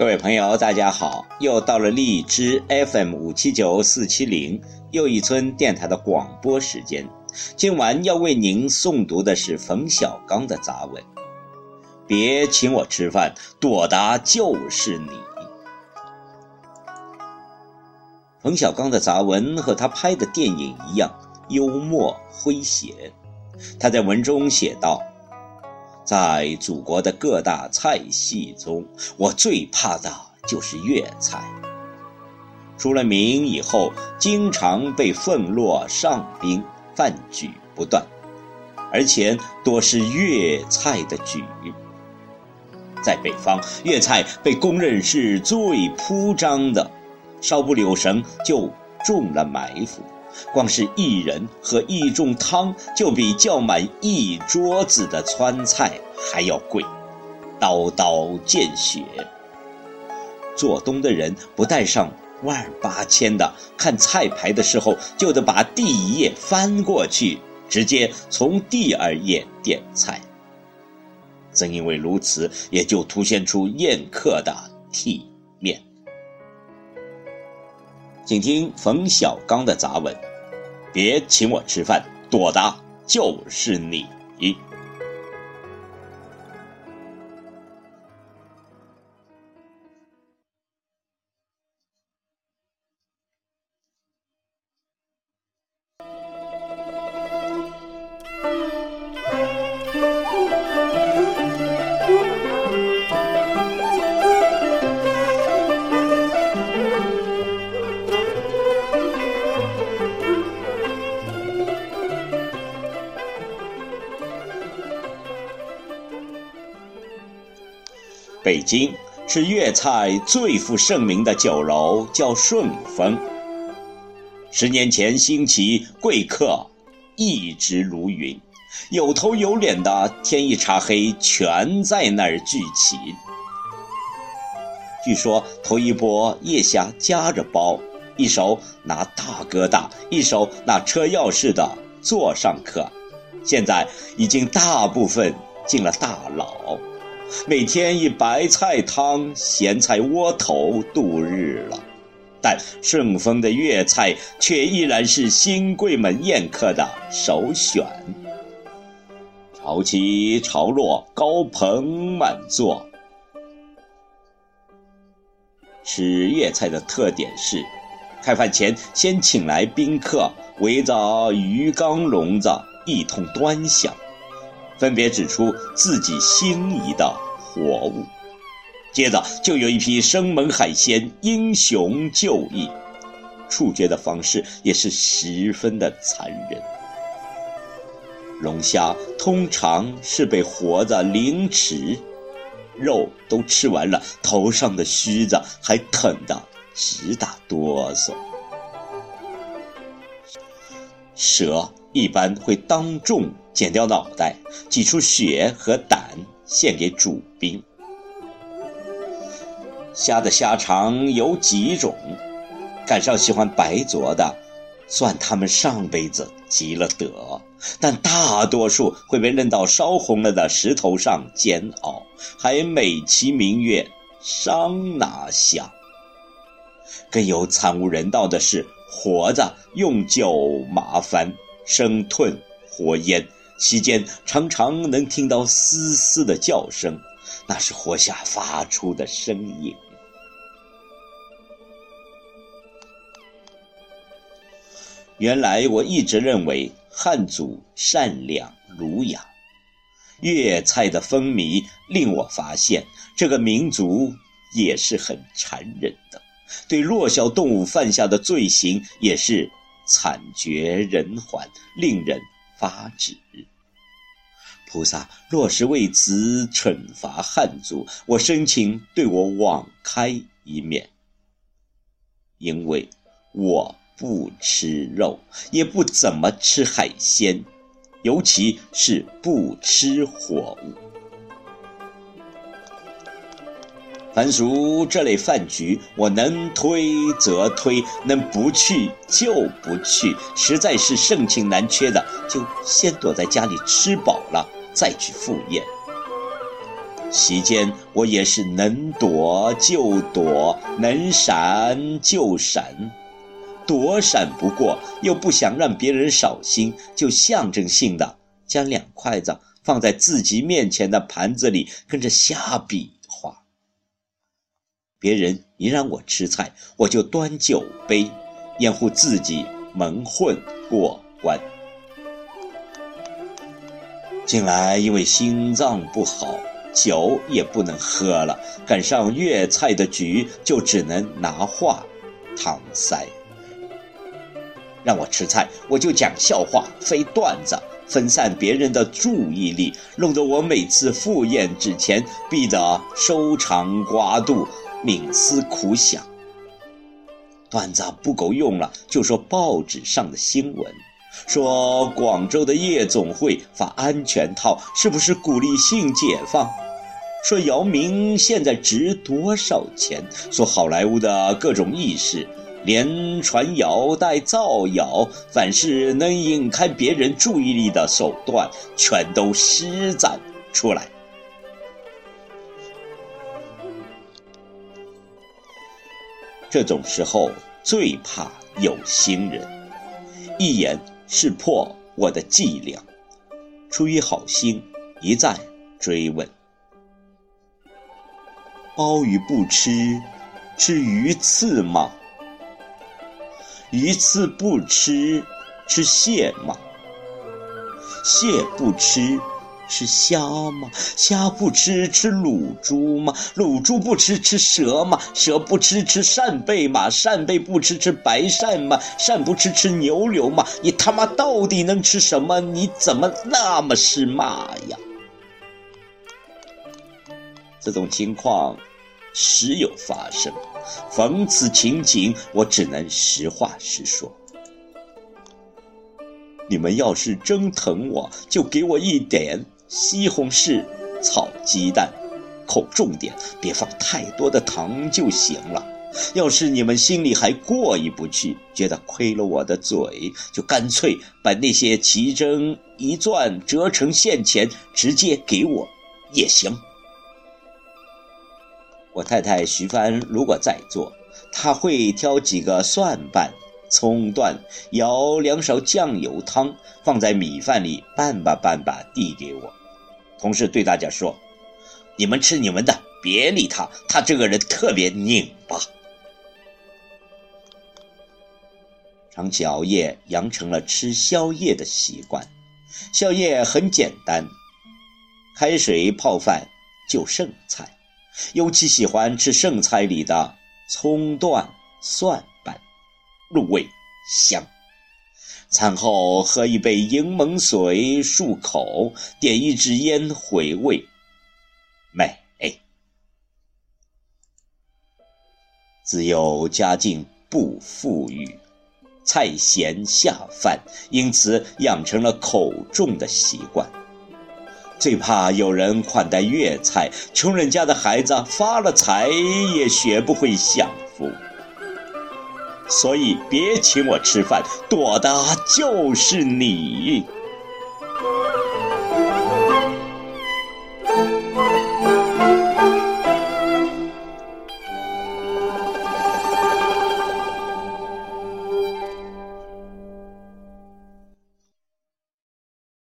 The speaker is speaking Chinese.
各位朋友，大家好！又到了荔枝 FM 五七九四七零又一村电台的广播时间。今晚要为您诵读的是冯小刚的杂文。别请我吃饭，朵达就是你。冯小刚的杂文和他拍的电影一样幽默诙谐。他在文中写道。在祖国的各大菜系中，我最怕的就是粤菜。出了名以后，经常被奉落上宾，饭局不断，而且多是粤菜的局。在北方，粤菜被公认是最铺张的，稍不留神就中了埋伏。光是一人喝一盅汤，就比叫满一桌子的川菜还要贵，刀刀见血。做东的人不带上万八千的，看菜牌的时候就得把第一页翻过去，直接从第二页点菜。正因为如此，也就凸显出宴客的体面。请听冯小刚的杂文，别请我吃饭，躲的就是你。北京是粤菜最负盛名的酒楼，叫顺风。十年前兴起，贵客一直如云，有头有脸的天一擦黑，全在那儿聚齐。据说头一波夜霞夹着包，一手拿大哥大，一手拿车钥匙的座上客，现在已经大部分进了大牢。每天以白菜汤、咸菜窝头度日了，但顺丰的粤菜却依然是新贵们宴客的首选。潮起潮落，高朋满座。吃粤菜的特点是，开饭前先请来宾客，围着鱼缸笼子一通端详。分别指出自己心仪的活物，接着就有一批生猛海鲜英雄就义，处决的方式也是十分的残忍。龙虾通常是被活的凌迟，肉都吃完了，头上的须子还疼得直打哆嗦。蛇一般会当众。剪掉脑袋，挤出血和胆，献给主宾。虾的虾肠有几种，赶上喜欢白灼的，算他们上辈子积了德；但大多数会被扔到烧红了的石头上煎熬，还美其名曰桑拿虾。更有惨无人道的是，活着用酒麻烦，生吞活咽。期间常常能听到嘶嘶的叫声，那是活下发出的声音。原来我一直认为汉族善良儒雅，粤菜的风靡令我发现这个民族也是很残忍的，对弱小动物犯下的罪行也是惨绝人寰，令人发指。菩萨若是为此惩罚汉族，我申请对我网开一面。因为我不吃肉，也不怎么吃海鲜，尤其是不吃活物。凡属这类饭局，我能推则推，能不去就不去。实在是盛情难却的，就先躲在家里吃饱了。再去赴宴。席间我也是能躲就躲，能闪就闪，躲闪不过，又不想让别人扫兴，就象征性的将两筷子放在自己面前的盘子里，跟着瞎比。别人一让我吃菜，我就端酒杯，掩护自己蒙混过关。近来因为心脏不好，酒也不能喝了。赶上粤菜的局，就只能拿话搪塞。让我吃菜，我就讲笑话、飞段子，分散别人的注意力，弄得我每次赴宴之前，必得收肠刮肚、冥思苦想。段子不够用了，就说报纸上的新闻。说广州的夜总会发安全套，是不是鼓励性解放？说姚明现在值多少钱？说好莱坞的各种意识，连传谣带造谣，凡是能引开别人注意力的手段，全都施展出来。这种时候最怕有心人，一言。识破我的伎俩，出于好心，一再追问：鲍鱼不吃，吃鱼刺吗？鱼刺不吃，吃蟹吗？蟹不吃。吃虾吗？虾不吃吃卤猪吗？卤猪不吃吃蛇吗？蛇不吃吃扇贝吗？扇贝不吃吃白鳝吗？鳝不吃吃牛柳吗？你他妈到底能吃什么？你怎么那么是骂呀？这种情况时有发生，逢此情景，我只能实话实说。你们要是真疼我，就给我一点。西红柿炒鸡蛋，口重点，别放太多的糖就行了。要是你们心里还过意不去，觉得亏了我的嘴，就干脆把那些奇珍一钻折成现钱，直接给我也行。我太太徐帆如果在做，她会挑几个蒜瓣。葱段，舀两勺酱油汤，放在米饭里拌吧拌吧，递给我。同事对大家说：“你们吃你们的，别理他，他这个人特别拧巴。”长期熬夜养成了吃宵夜的习惯，宵夜很简单，开水泡饭就剩菜，尤其喜欢吃剩菜里的葱段蒜瓣。入味香，餐后喝一杯柠檬水漱口，点一支烟回味，美。自幼家境不富裕，菜咸下饭，因此养成了口重的习惯。最怕有人款待粤菜，穷人家的孩子发了财也学不会享福。所以别请我吃饭，躲的就是你。